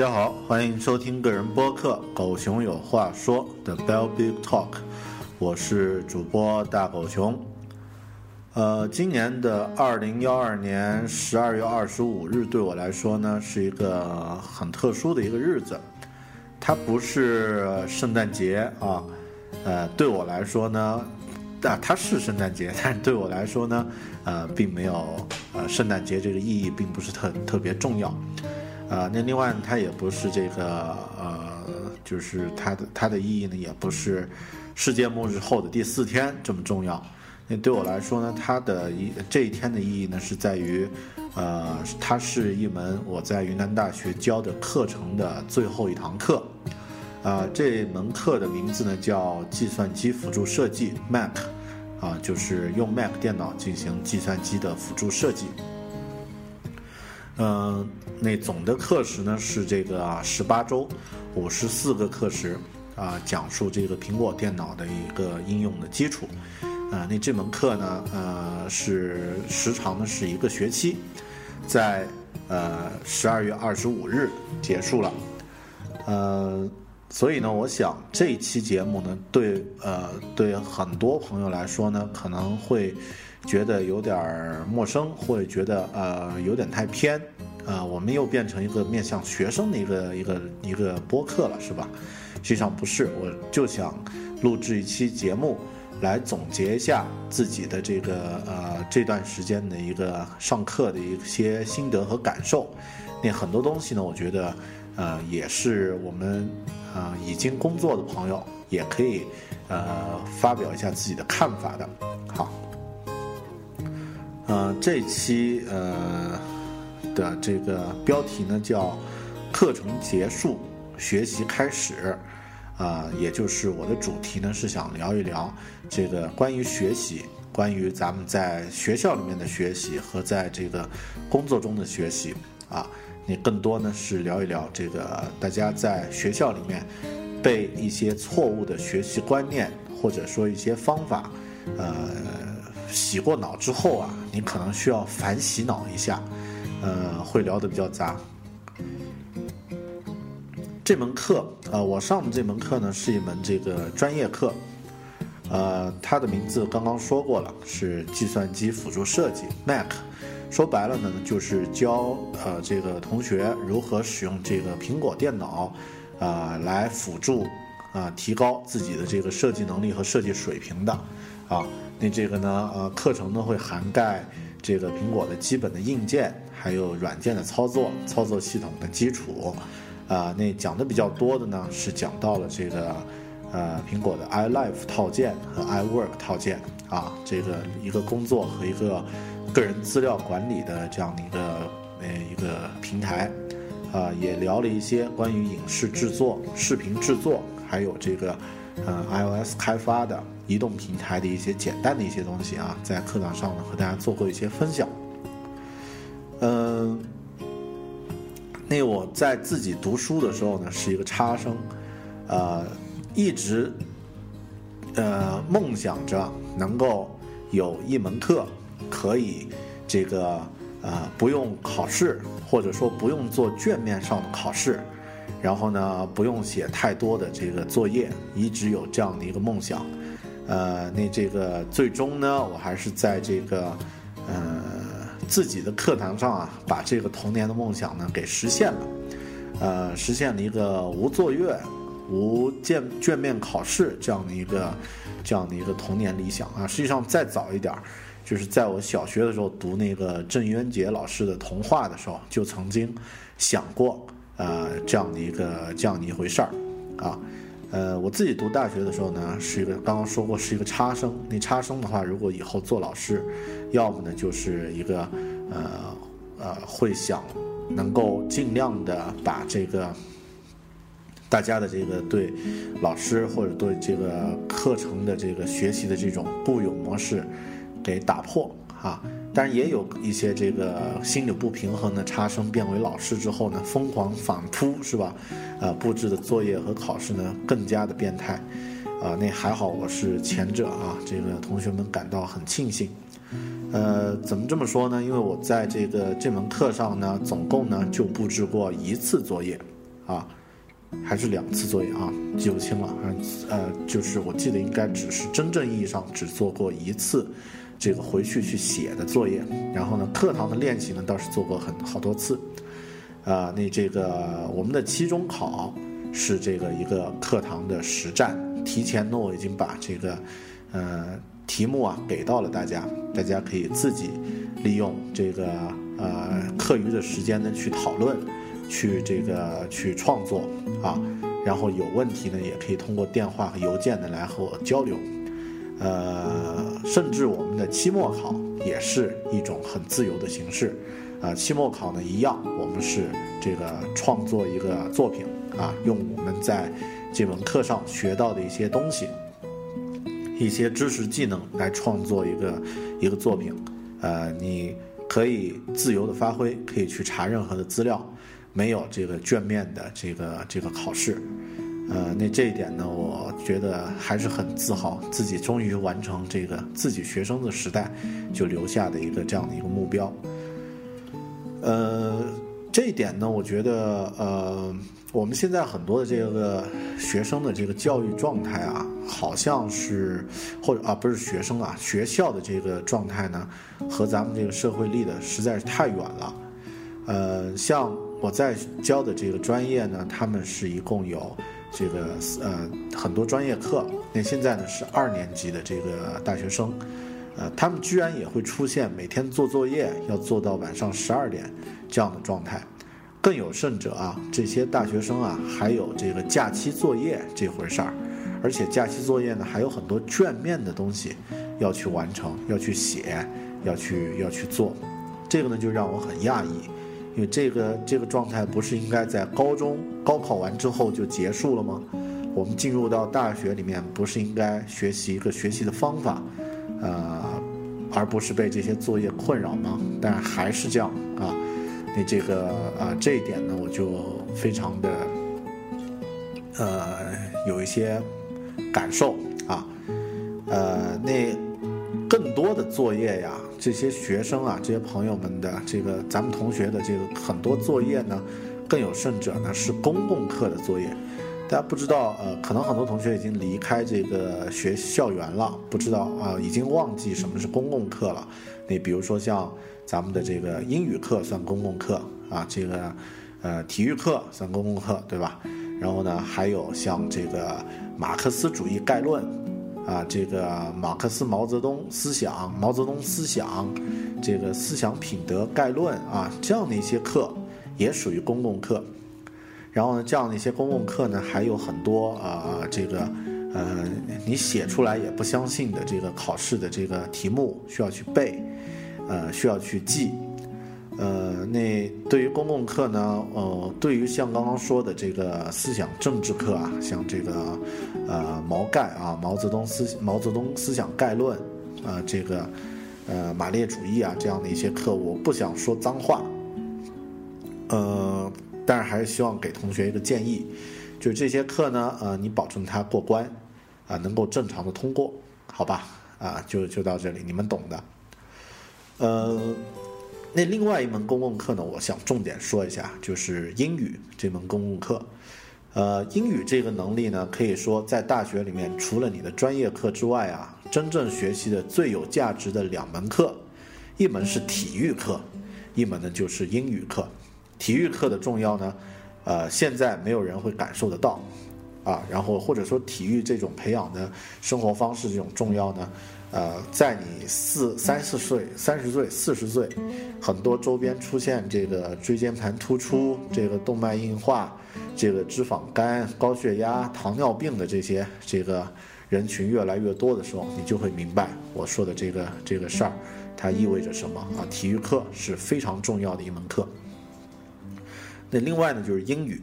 大家好，欢迎收听个人播客《狗熊有话说》的 Bell Big Talk，我是主播大狗熊。呃，今年的二零幺二年十二月二十五日对我来说呢，是一个很特殊的一个日子。它不是圣诞节啊，呃，对我来说呢，啊，它是圣诞节，但是对我来说呢，呃，并没有呃，圣诞节这个意义并不是特特别重要。啊，那另外它也不是这个呃，就是它的它的意义呢，也不是世界末日后的第四天这么重要。那对我来说呢，它的一这一天的意义呢，是在于，呃，它是一门我在云南大学教的课程的最后一堂课。啊，这门课的名字呢叫计算机辅助设计 Mac，啊，就是用 Mac 电脑进行计算机的辅助设计。嗯，那总的课时呢是这个十八周，五十四个课时，啊，讲述这个苹果电脑的一个应用的基础，啊，那这门课呢，呃，是时长呢是一个学期，在呃十二月二十五日结束了，呃，所以呢，我想这一期节目呢，对呃对很多朋友来说呢，可能会。觉得有点陌生，或者觉得呃有点太偏，呃，我们又变成一个面向学生的一个一个一个播客了，是吧？实际上不是，我就想录制一期节目，来总结一下自己的这个呃这段时间的一个上课的一些心得和感受。那很多东西呢，我觉得呃也是我们呃已经工作的朋友也可以呃发表一下自己的看法的。好。呃，这期呃的这个标题呢叫“课程结束，学习开始”，啊，也就是我的主题呢是想聊一聊这个关于学习，关于咱们在学校里面的学习和在这个工作中的学习啊，你更多呢是聊一聊这个大家在学校里面被一些错误的学习观念或者说一些方法，呃。洗过脑之后啊，你可能需要反洗脑一下，呃，会聊得比较杂。这门课，呃，我上的这门课呢，是一门这个专业课，呃，它的名字刚刚说过了，是计算机辅助设计 Mac，说白了呢，就是教呃这个同学如何使用这个苹果电脑，啊，来辅助啊提高自己的这个设计能力和设计水平的，啊。那这个呢？呃，课程呢会涵盖这个苹果的基本的硬件，还有软件的操作、操作系统的基础。啊，那讲的比较多的呢是讲到了这个呃苹果的 iLife 套件和 iWork 套件啊，这个一个工作和一个个人资料管理的这样的一个呃一个平台。啊，也聊了一些关于影视制作、视频制作，还有这个呃 iOS 开发的。移动平台的一些简单的一些东西啊，在课堂上呢和大家做过一些分享。嗯，那我在自己读书的时候呢，是一个差生，呃，一直呃梦想着能够有一门课可以这个呃，不用考试，或者说不用做卷面上的考试，然后呢，不用写太多的这个作业，一直有这样的一个梦想。呃，那这个最终呢，我还是在这个自己的课堂上啊，把这个童年的梦想呢给实现了。呃，实现了一个无作业、无卷卷面考试这样的一个这样的一个童年理想啊。实际上再早一点儿。就是在我小学的时候读那个郑渊洁老师的童话的时候，就曾经想过，呃，这样的一个这样的一回事儿，啊，呃，我自己读大学的时候呢，是一个刚刚说过是一个差生。那差生的话，如果以后做老师，要么呢就是一个，呃呃，会想能够尽量的把这个大家的这个对老师或者对这个课程的这个学习的这种固有模式。给打破啊！但是也有一些这个心理不平衡的差生变为老师之后呢，疯狂反扑是吧？呃，布置的作业和考试呢更加的变态，啊，那还好我是前者啊，这个同学们感到很庆幸。呃，怎么这么说呢？因为我在这个这门课上呢，总共呢就布置过一次作业，啊，还是两次作业啊，记不清了。呃，就是我记得应该只是真正意义上只做过一次。这个回去去写的作业，然后呢，课堂的练习呢倒是做过很好多次，啊，那这个我们的期中考是这个一个课堂的实战，提前呢我已经把这个呃题目啊给到了大家，大家可以自己利用这个呃课余的时间呢去讨论，去这个去创作啊，然后有问题呢也可以通过电话和邮件呢来和我交流。呃，甚至我们的期末考也是一种很自由的形式，啊，期末考呢一样，我们是这个创作一个作品啊，用我们在这门课上学到的一些东西，一些知识技能来创作一个一个作品，呃，你可以自由的发挥，可以去查任何的资料，没有这个卷面的这个这个考试。呃，那这一点呢，我觉得还是很自豪，自己终于完成这个自己学生的时代就留下的一个这样的一个目标。呃，这一点呢，我觉得呃，我们现在很多的这个学生的这个教育状态啊，好像是或者啊不是学生啊，学校的这个状态呢，和咱们这个社会离的实在是太远了。呃，像我在教的这个专业呢，他们是一共有。这个呃很多专业课，那现在呢是二年级的这个大学生，呃，他们居然也会出现每天做作业要做到晚上十二点这样的状态，更有甚者啊，这些大学生啊还有这个假期作业这回事儿，而且假期作业呢还有很多卷面的东西要去完成，要去写，要去要去做，这个呢就让我很讶异。因为这个这个状态不是应该在高中高考完之后就结束了吗？我们进入到大学里面，不是应该学习一个学习的方法，呃，而不是被这些作业困扰吗？但还是这样啊，那这个啊这一点呢，我就非常的呃有一些感受啊，呃，那更多的作业呀。这些学生啊，这些朋友们的这个，咱们同学的这个很多作业呢，更有甚者呢是公共课的作业。大家不知道，呃，可能很多同学已经离开这个学校园了，不知道啊，已经忘记什么是公共课了。你比如说像咱们的这个英语课算公共课啊，这个呃体育课算公共课，对吧？然后呢，还有像这个马克思主义概论。啊，这个马克思毛泽东思想、毛泽东思想，这个思想品德概论啊，这样的一些课也属于公共课。然后呢，这样的一些公共课呢，还有很多啊，这个呃，你写出来也不相信的这个考试的这个题目需要去背，呃，需要去记。呃，那对于公共课呢，呃，对于像刚刚说的这个思想政治课啊，像这个呃毛概啊，毛泽东思毛泽东思想概论啊，这个呃马列主义啊这样的一些课，我不想说脏话，呃，但是还是希望给同学一个建议，就是这些课呢，呃，你保证它过关啊，能够正常的通过，好吧？啊，就就到这里，你们懂的，呃。那另外一门公共课呢，我想重点说一下，就是英语这门公共课。呃，英语这个能力呢，可以说在大学里面，除了你的专业课之外啊，真正学习的最有价值的两门课，一门是体育课，一门呢就是英语课。体育课的重要呢，呃，现在没有人会感受得到，啊，然后或者说体育这种培养的生活方式这种重要呢。呃，在你四三四岁、三十岁、四十岁，很多周边出现这个椎间盘突出、这个动脉硬化、这个脂肪肝、高血压、糖尿病的这些这个人群越来越多的时候，你就会明白我说的这个这个事儿，它意味着什么啊？体育课是非常重要的一门课。那另外呢，就是英语，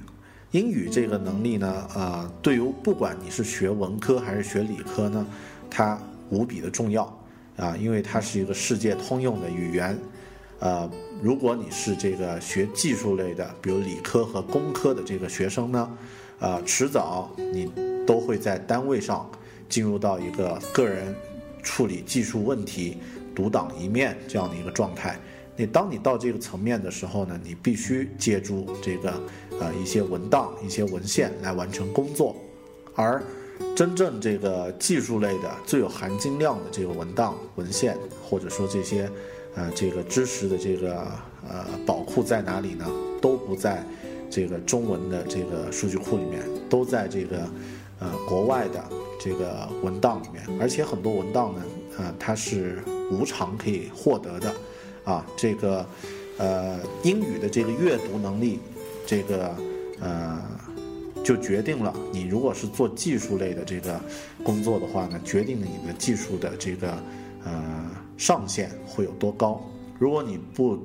英语这个能力呢，啊，对于不管你是学文科还是学理科呢，它。无比的重要啊，因为它是一个世界通用的语言。呃，如果你是这个学技术类的，比如理科和工科的这个学生呢，呃，迟早你都会在单位上进入到一个个人处理技术问题、独当一面这样的一个状态。你当你到这个层面的时候呢，你必须借助这个呃一些文档、一些文献来完成工作，而。真正这个技术类的最有含金量的这个文档文献，或者说这些，呃，这个知识的这个呃宝库在哪里呢？都不在这个中文的这个数据库里面，都在这个呃国外的这个文档里面。而且很多文档呢，呃，它是无偿可以获得的，啊，这个呃英语的这个阅读能力，这个呃。就决定了你如果是做技术类的这个工作的话呢，决定了你的技术的这个呃上限会有多高。如果你不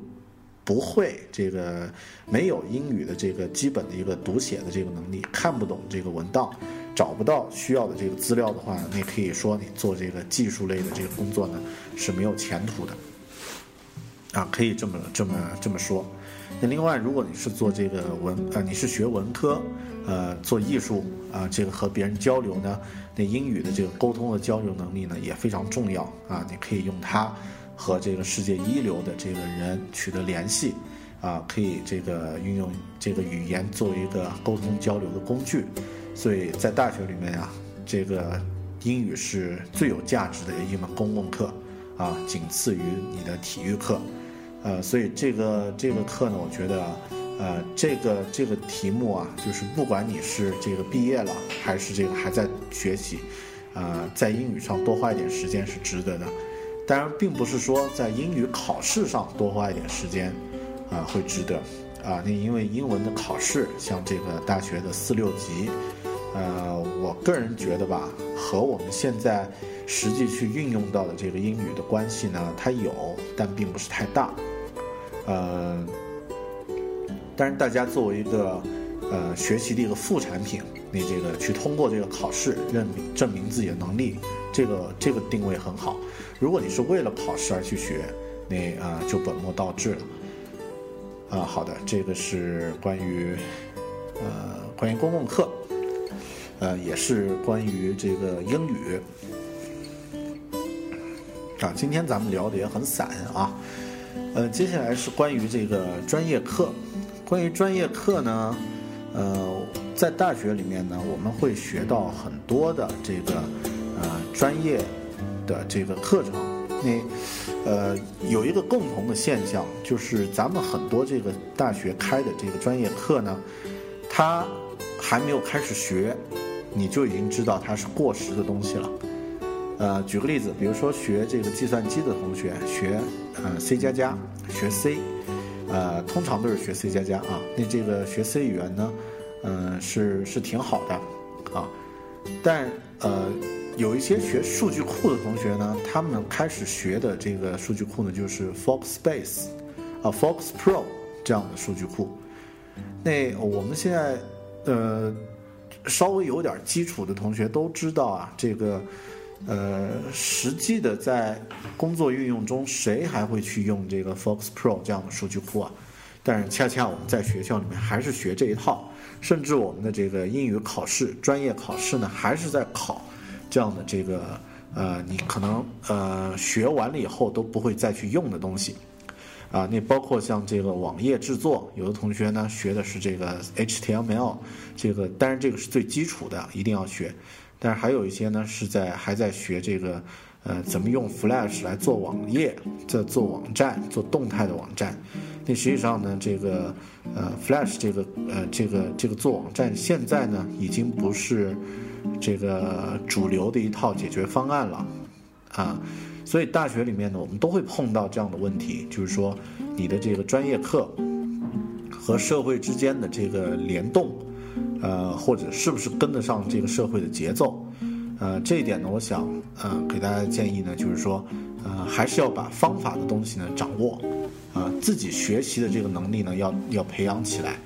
不会这个没有英语的这个基本的一个读写的这个能力，看不懂这个文档，找不到需要的这个资料的话，那可以说你做这个技术类的这个工作呢是没有前途的。啊，可以这么这么这么说。那另外，如果你是做这个文呃，你是学文科，呃，做艺术啊，这个和别人交流呢，那英语的这个沟通的交流能力呢也非常重要啊。你可以用它和这个世界一流的这个人取得联系，啊，可以这个运用这个语言作为一个沟通交流的工具。所以在大学里面啊，这个英语是最有价值的一门公共课啊，仅次于你的体育课。呃，所以这个这个课呢，我觉得，呃，这个这个题目啊，就是不管你是这个毕业了，还是这个还在学习，啊，在英语上多花一点时间是值得的。当然，并不是说在英语考试上多花一点时间，啊，会值得。啊，那因为英文的考试，像这个大学的四六级，呃，我个人觉得吧，和我们现在实际去运用到的这个英语的关系呢，它有，但并不是太大。呃，但是大家作为一个呃学习的一个副产品，你这个去通过这个考试认证明自己的能力，这个这个定位很好。如果你是为了考试而去学，那啊就本末倒置了。啊，好的，这个是关于呃关于公共课，呃也是关于这个英语。啊，今天咱们聊的也很散啊。呃，接下来是关于这个专业课。关于专业课呢，呃，在大学里面呢，我们会学到很多的这个呃专业的这个课程。那呃，有一个共同的现象，就是咱们很多这个大学开的这个专业课呢，它还没有开始学，你就已经知道它是过时的东西了。呃，举个例子，比如说学这个计算机的同学学。呃，C 加加学 C，呃，通常都是学 C 加加啊。那这个学 C 语言呢，嗯，是是挺好的啊。但呃，有一些学数据库的同学呢，他们开始学的这个数据库呢，就是 Foxbase 啊，Fox Pro 这样的数据库。那我们现在呃，稍微有点基础的同学都知道啊，这个。呃，实际的在工作运用中，谁还会去用这个 Fox Pro 这样的数据库啊？但是恰恰我们在学校里面还是学这一套，甚至我们的这个英语考试、专业考试呢，还是在考这样的这个呃，你可能呃学完了以后都不会再去用的东西。啊，那包括像这个网页制作，有的同学呢学的是这个 HTML，这个当然这个是最基础的，一定要学。但是还有一些呢是在还在学这个，呃，怎么用 Flash 来做网页，在做网站，做动态的网站。那实际上呢，这个呃 Flash 这个呃这个这个做网站，现在呢已经不是这个主流的一套解决方案了，啊。所以大学里面呢，我们都会碰到这样的问题，就是说你的这个专业课和社会之间的这个联动，呃，或者是不是跟得上这个社会的节奏，呃，这一点呢，我想呃给大家建议呢，就是说呃还是要把方法的东西呢掌握，啊，自己学习的这个能力呢要要培养起来，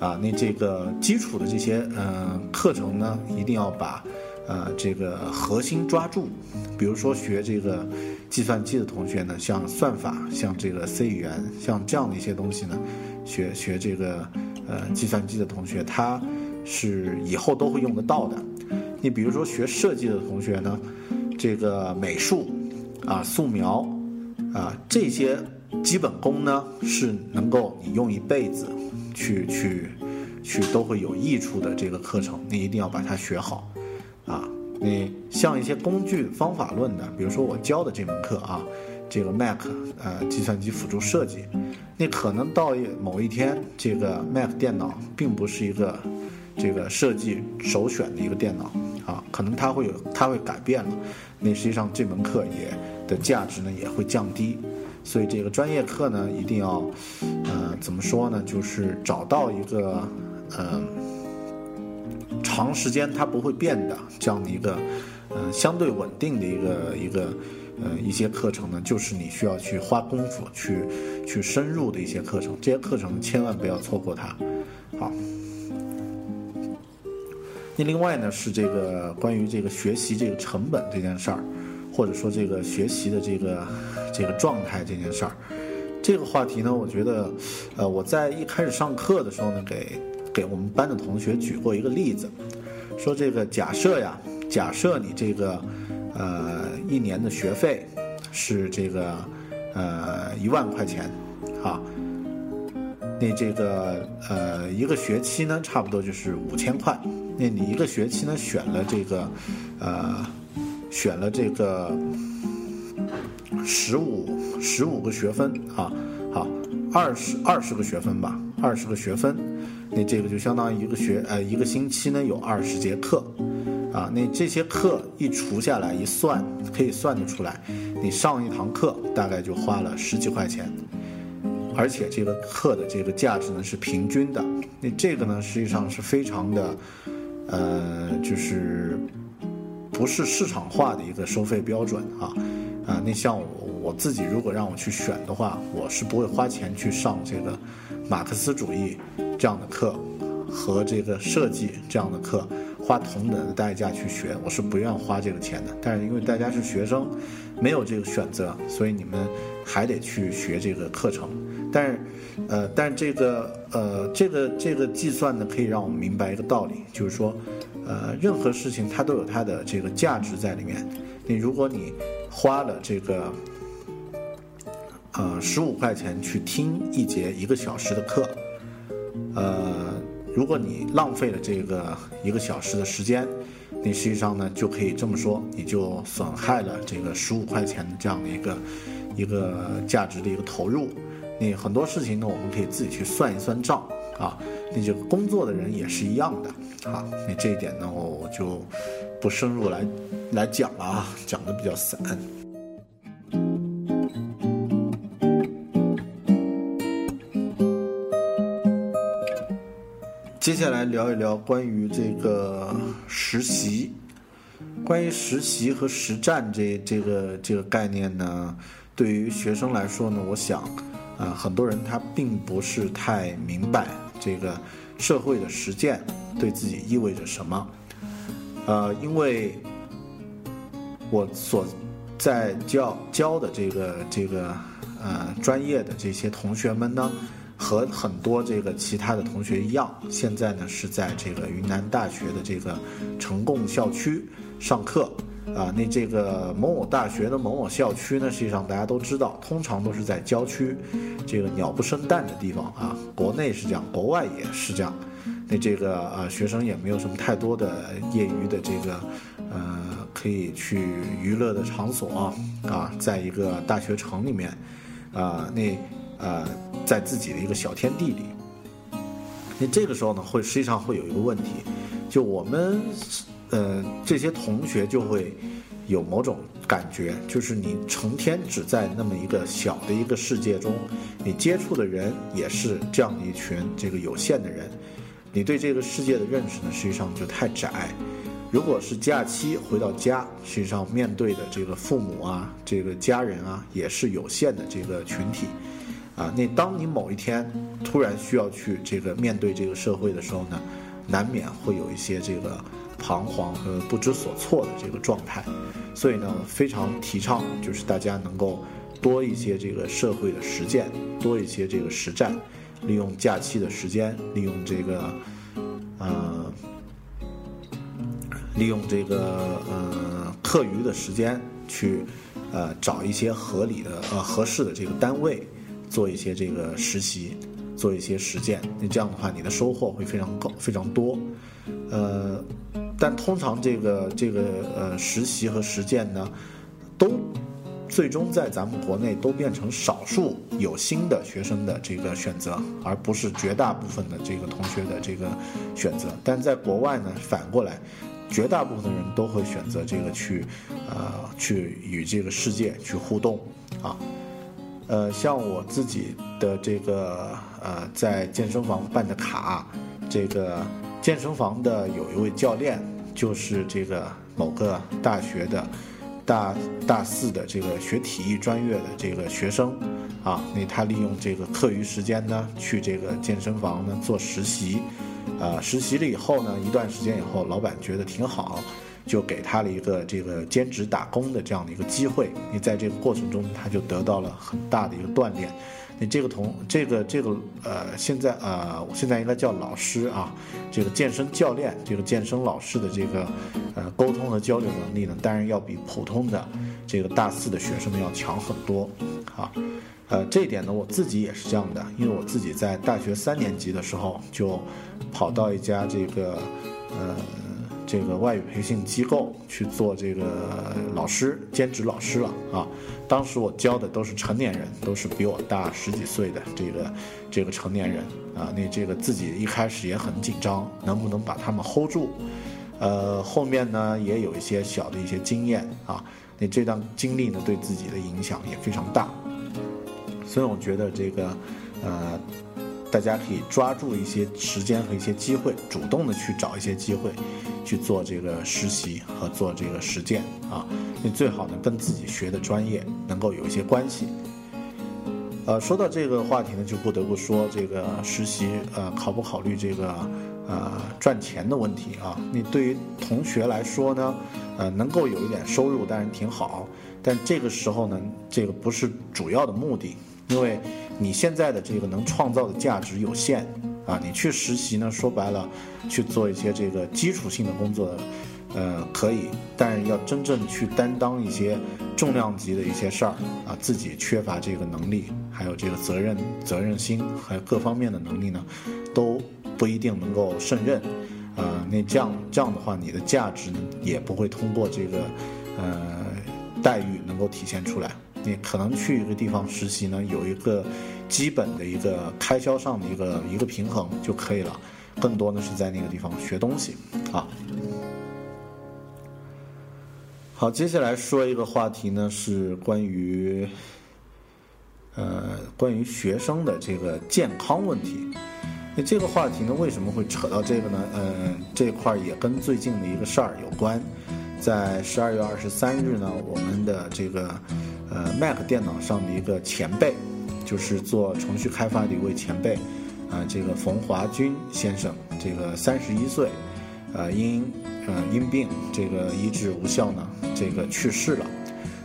啊，那这个基础的这些呃课程呢一定要把。呃，这个核心抓住，比如说学这个计算机的同学呢，像算法，像这个 C 语言，像这样的一些东西呢，学学这个呃计算机的同学，他是以后都会用得到的。你比如说学设计的同学呢，这个美术啊、素描啊这些基本功呢，是能够你用一辈子去去去都会有益处的这个课程，你一定要把它学好。啊，你像一些工具方法论的，比如说我教的这门课啊，这个 Mac 呃计算机辅助设计，你可能到某一天，这个 Mac 电脑并不是一个这个设计首选的一个电脑啊，可能它会有它会改变了，那实际上这门课也的价值呢也会降低，所以这个专业课呢一定要呃怎么说呢，就是找到一个嗯。长时间它不会变的这样的一个，呃，相对稳定的一个一个，呃，一些课程呢，就是你需要去花功夫去去深入的一些课程，这些课程千万不要错过它。好，另外呢是这个关于这个学习这个成本这件事儿，或者说这个学习的这个这个状态这件事儿，这个话题呢，我觉得，呃，我在一开始上课的时候呢，给。给我们班的同学举过一个例子，说这个假设呀，假设你这个，呃，一年的学费是这个，呃，一万块钱，啊，那这个呃一个学期呢，差不多就是五千块。那你一个学期呢，选了这个，呃，选了这个十五十五个学分啊，好，二十二十个学分吧，二十个学分。那这个就相当于一个学呃一个星期呢有二十节课，啊，那这些课一除下来一算，可以算得出来，你上一堂课大概就花了十几块钱，而且这个课的这个价值呢是平均的，那这个呢实际上是非常的，呃，就是不是市场化的一个收费标准啊，啊，那像我我自己如果让我去选的话，我是不会花钱去上这个马克思主义。这样的课和这个设计这样的课，花同等的代价去学，我是不愿花这个钱的。但是因为大家是学生，没有这个选择，所以你们还得去学这个课程。但是，呃，但是这个，呃，这个这个计算呢，可以让我们明白一个道理，就是说，呃，任何事情它都有它的这个价值在里面。你如果你花了这个，呃，十五块钱去听一节一个小时的课。呃，如果你浪费了这个一个小时的时间，你实际上呢就可以这么说，你就损害了这个十五块钱的这样的一个一个价值的一个投入。你很多事情呢，我们可以自己去算一算账啊。那这个工作的人也是一样的啊。那这一点呢，我就不深入来来讲了啊，讲的比较散。接下来聊一聊关于这个实习，关于实习和实战这这个这个概念呢，对于学生来说呢，我想，啊，很多人他并不是太明白这个社会的实践对自己意味着什么，呃，因为我所在教教的这个这个呃专业的这些同学们呢。和很多这个其他的同学一样，现在呢是在这个云南大学的这个呈贡校区上课，啊，那这个某某大学的某某校区呢，实际上大家都知道，通常都是在郊区，这个鸟不生蛋的地方啊。国内是这样，国外也是这样。那这个呃，学生也没有什么太多的业余的这个呃，可以去娱乐的场所啊，在一个大学城里面啊，那呃，在自己的一个小天地里。那这个时候呢，会实际上会有一个问题，就我们。呃，这些同学就会有某种感觉，就是你成天只在那么一个小的一个世界中，你接触的人也是这样的一群这个有限的人，你对这个世界的认识呢，实际上就太窄。如果是假期回到家，实际上面对的这个父母啊，这个家人啊，也是有限的这个群体，啊，那当你某一天突然需要去这个面对这个社会的时候呢，难免会有一些这个。彷徨和不知所措的这个状态，所以呢，非常提倡就是大家能够多一些这个社会的实践，多一些这个实战，利用假期的时间，利用这个，呃，利用这个呃课余的时间去，呃，找一些合理的呃合适的这个单位，做一些这个实习，做一些实践。那这样的话，你的收获会非常高，非常多，呃。但通常这个这个呃实习和实践呢，都最终在咱们国内都变成少数有心的学生的这个选择，而不是绝大部分的这个同学的这个选择。但在国外呢，反过来，绝大部分的人都会选择这个去呃去与这个世界去互动啊。呃，像我自己的这个呃在健身房办的卡，这个健身房的有一位教练。就是这个某个大学的大大四的这个学体育专业的这个学生，啊，那他利用这个课余时间呢，去这个健身房呢做实习，啊，实习了以后呢，一段时间以后，老板觉得挺好，就给他了一个这个兼职打工的这样的一个机会。你在这个过程中，他就得到了很大的一个锻炼。你这个同这个这个呃，现在呃，我现在应该叫老师啊，这个健身教练，这个健身老师的这个呃沟通和交流能力呢，当然要比普通的这个大四的学生们要强很多啊。呃，这一点呢，我自己也是这样的，因为我自己在大学三年级的时候就跑到一家这个呃。这个外语培训机构去做这个老师兼职老师了啊！当时我教的都是成年人，都是比我大十几岁的这个这个成年人啊。那这个自己一开始也很紧张，能不能把他们 hold 住？呃，后面呢也有一些小的一些经验啊。那这段经历呢对自己的影响也非常大，所以我觉得这个呃。大家可以抓住一些时间和一些机会，主动的去找一些机会，去做这个实习和做这个实践啊。你最好呢跟自己学的专业能够有一些关系。呃，说到这个话题呢，就不得不说这个实习呃考不考虑这个呃赚钱的问题啊。你对于同学来说呢，呃能够有一点收入当然挺好，但这个时候呢，这个不是主要的目的。因为你现在的这个能创造的价值有限，啊，你去实习呢，说白了，去做一些这个基础性的工作，呃，可以，但是要真正去担当一些重量级的一些事儿，啊，自己缺乏这个能力，还有这个责任、责任心还有各方面的能力呢，都不一定能够胜任，啊，那这样这样的话，你的价值呢，也不会通过这个，呃，待遇能够体现出来。你可能去一个地方实习呢，有一个基本的一个开销上的一个一个平衡就可以了，更多的是在那个地方学东西啊。好，接下来说一个话题呢，是关于呃关于学生的这个健康问题。那这个话题呢，为什么会扯到这个呢？嗯，这块儿也跟最近的一个事儿有关。在十二月二十三日呢，我们的这个。呃，Mac 电脑上的一个前辈，就是做程序开发的一位前辈，啊，这个冯华军先生，这个三十一岁，呃，因呃因病这个医治无效呢，这个去世了。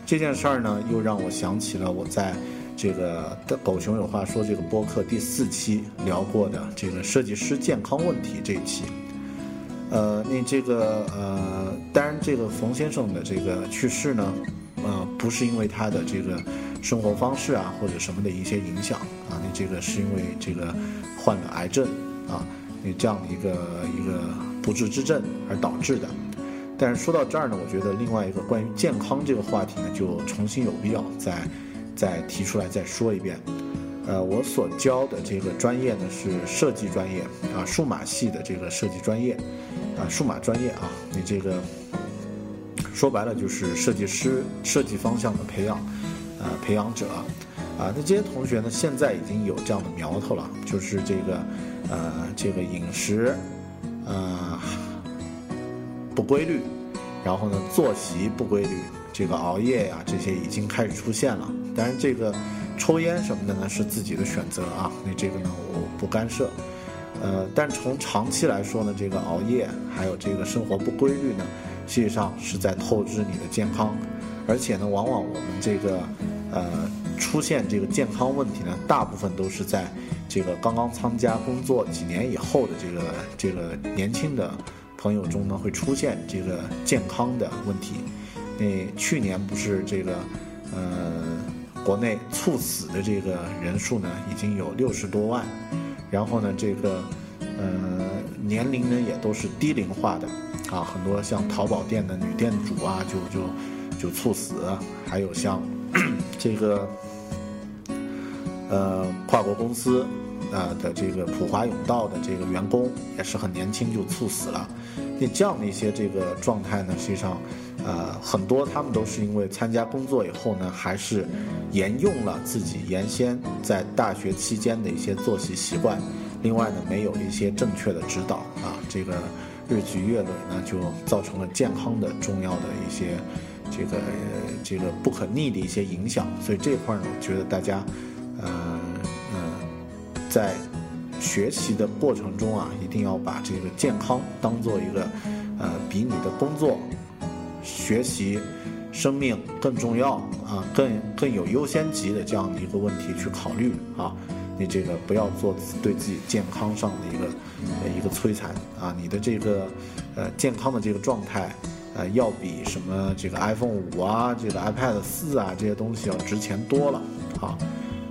这件事儿呢，又让我想起了我在这个《狗熊有话说》这个播客第四期聊过的这个设计师健康问题这一期。呃，那这个呃，当然这个冯先生的这个去世呢，呃，不是因为他的这个生活方式啊或者什么的一些影响啊，那这个是因为这个患了癌症啊，那这样的一个一个不治之症而导致的。但是说到这儿呢，我觉得另外一个关于健康这个话题呢，就重新有必要再再提出来再说一遍。呃，我所教的这个专业呢是设计专业啊，数码系的这个设计专业啊，数码专业啊，你这个说白了就是设计师设计方向的培养呃培养者啊。那这些同学呢，现在已经有这样的苗头了，就是这个呃这个饮食呃。不规律，然后呢，作息不规律，这个熬夜呀，这些已经开始出现了。当然，这个抽烟什么的呢，是自己的选择啊，那这个呢，我不干涉。呃，但从长期来说呢，这个熬夜还有这个生活不规律呢，实际上是在透支你的健康，而且呢，往往我们这个呃出现这个健康问题呢，大部分都是在这个刚刚参加工作几年以后的这个这个年轻的。朋友中呢会出现这个健康的问题，那去年不是这个，呃，国内猝死的这个人数呢已经有六十多万，然后呢这个，呃，年龄呢也都是低龄化的，啊，很多像淘宝店的女店主啊就就就猝死，还有像 这个，呃，跨国公司。呃的这个普华永道的这个员工也是很年轻就猝死了，那这样的一些这个状态呢，实际上，呃，很多他们都是因为参加工作以后呢，还是沿用了自己原先在大学期间的一些作息习惯，另外呢，没有一些正确的指导啊，这个日积月累呢，就造成了健康的重要的一些这个这个不可逆的一些影响，所以这块呢，我觉得大家，呃。在学习的过程中啊，一定要把这个健康当做一个，呃，比你的工作、学习、生命更重要啊，更更有优先级的这样的一个问题去考虑啊。你这个不要做对自己健康上的一个一个摧残啊。你的这个呃健康的这个状态，呃，要比什么这个 iPhone 五啊、这个 iPad 四啊这些东西要值钱多了啊。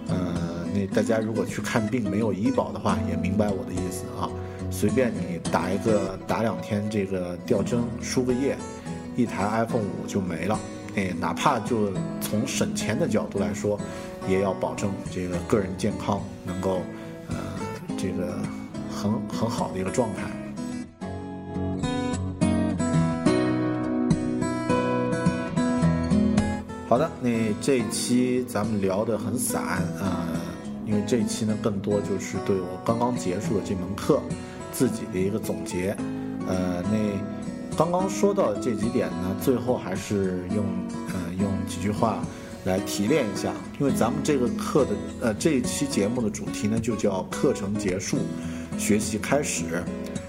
呃。那大家如果去看病没有医保的话，也明白我的意思啊。随便你打一个打两天这个吊针输个液，一台 iPhone 五就没了。哎，哪怕就从省钱的角度来说，也要保证这个个人健康能够呃这个很很好的一个状态。好的，那这一期咱们聊得很散啊。因为这一期呢，更多就是对我刚刚结束的这门课自己的一个总结。呃，那刚刚说到的这几点呢，最后还是用呃用几句话来提炼一下。因为咱们这个课的呃这一期节目的主题呢，就叫课程结束，学习开始。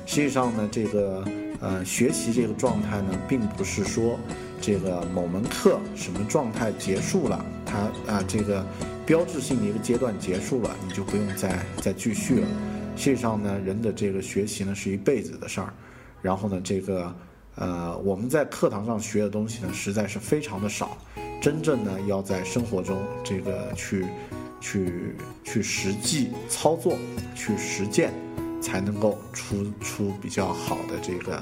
实际上呢，这个呃学习这个状态呢，并不是说这个某门课什么状态结束了，它啊这个。标志性的一个阶段结束了，你就不用再再继续了。实际上呢，人的这个学习呢是一辈子的事儿。然后呢，这个呃，我们在课堂上学的东西呢，实在是非常的少。真正呢，要在生活中这个去去去实际操作、去实践，才能够出出比较好的这个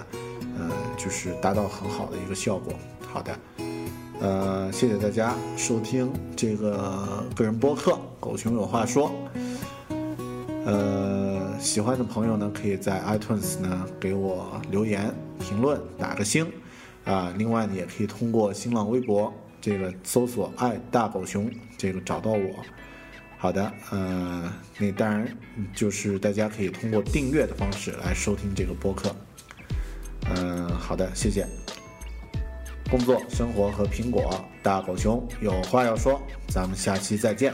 呃，就是达到很好的一个效果。好的。呃，谢谢大家收听这个个人播客《狗熊有话说》。呃，喜欢的朋友呢，可以在 iTunes 呢给我留言评论，打个星。啊，另外呢，也可以通过新浪微博这个搜索“爱大狗熊”这个找到我。好的，呃，那当然就是大家可以通过订阅的方式来收听这个播客。嗯，好的，谢谢。工作、生活和苹果，大狗熊有话要说，咱们下期再见。